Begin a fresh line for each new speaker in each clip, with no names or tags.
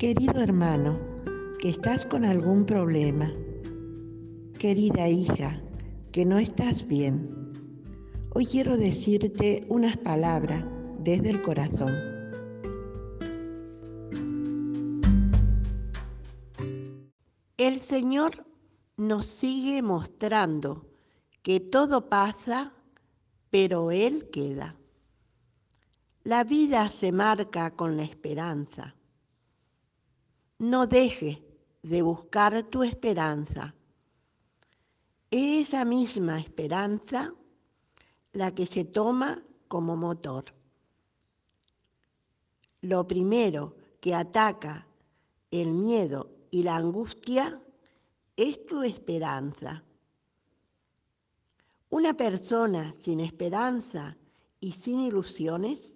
Querido hermano, que estás con algún problema. Querida hija, que no estás bien. Hoy quiero decirte unas palabras desde el corazón. El Señor nos sigue mostrando que todo pasa, pero Él queda. La vida se marca con la esperanza no deje de buscar tu esperanza. Esa misma esperanza la que se toma como motor. Lo primero que ataca el miedo y la angustia es tu esperanza. Una persona sin esperanza y sin ilusiones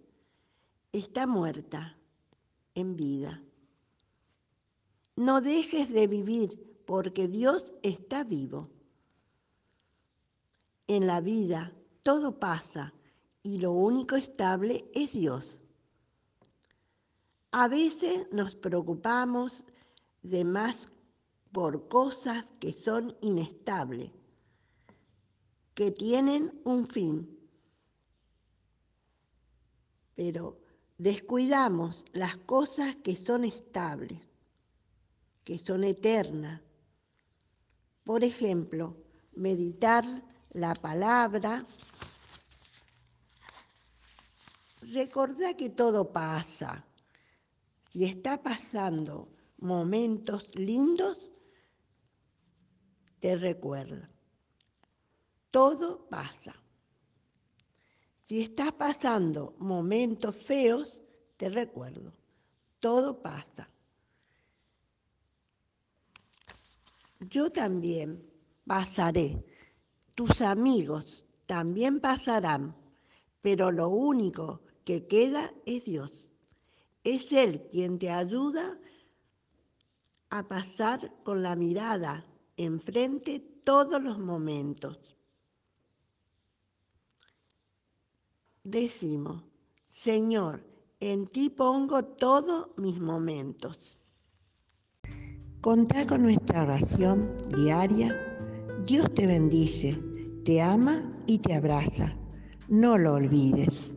está muerta en vida. No dejes de vivir porque Dios está vivo. En la vida todo pasa y lo único estable es Dios. A veces nos preocupamos de más por cosas que son inestables, que tienen un fin. Pero descuidamos las cosas que son estables que son eternas. Por ejemplo, meditar la palabra. Recordá que todo pasa. Si está pasando momentos lindos, te recuerda. Todo pasa. Si está pasando momentos feos, te recuerdo. Todo pasa. Yo también pasaré, tus amigos también pasarán, pero lo único que queda es Dios. Es Él quien te ayuda a pasar con la mirada enfrente todos los momentos. Decimos, Señor, en ti pongo todos mis momentos. Contá con nuestra oración diaria. Dios te bendice, te ama y te abraza. No lo olvides.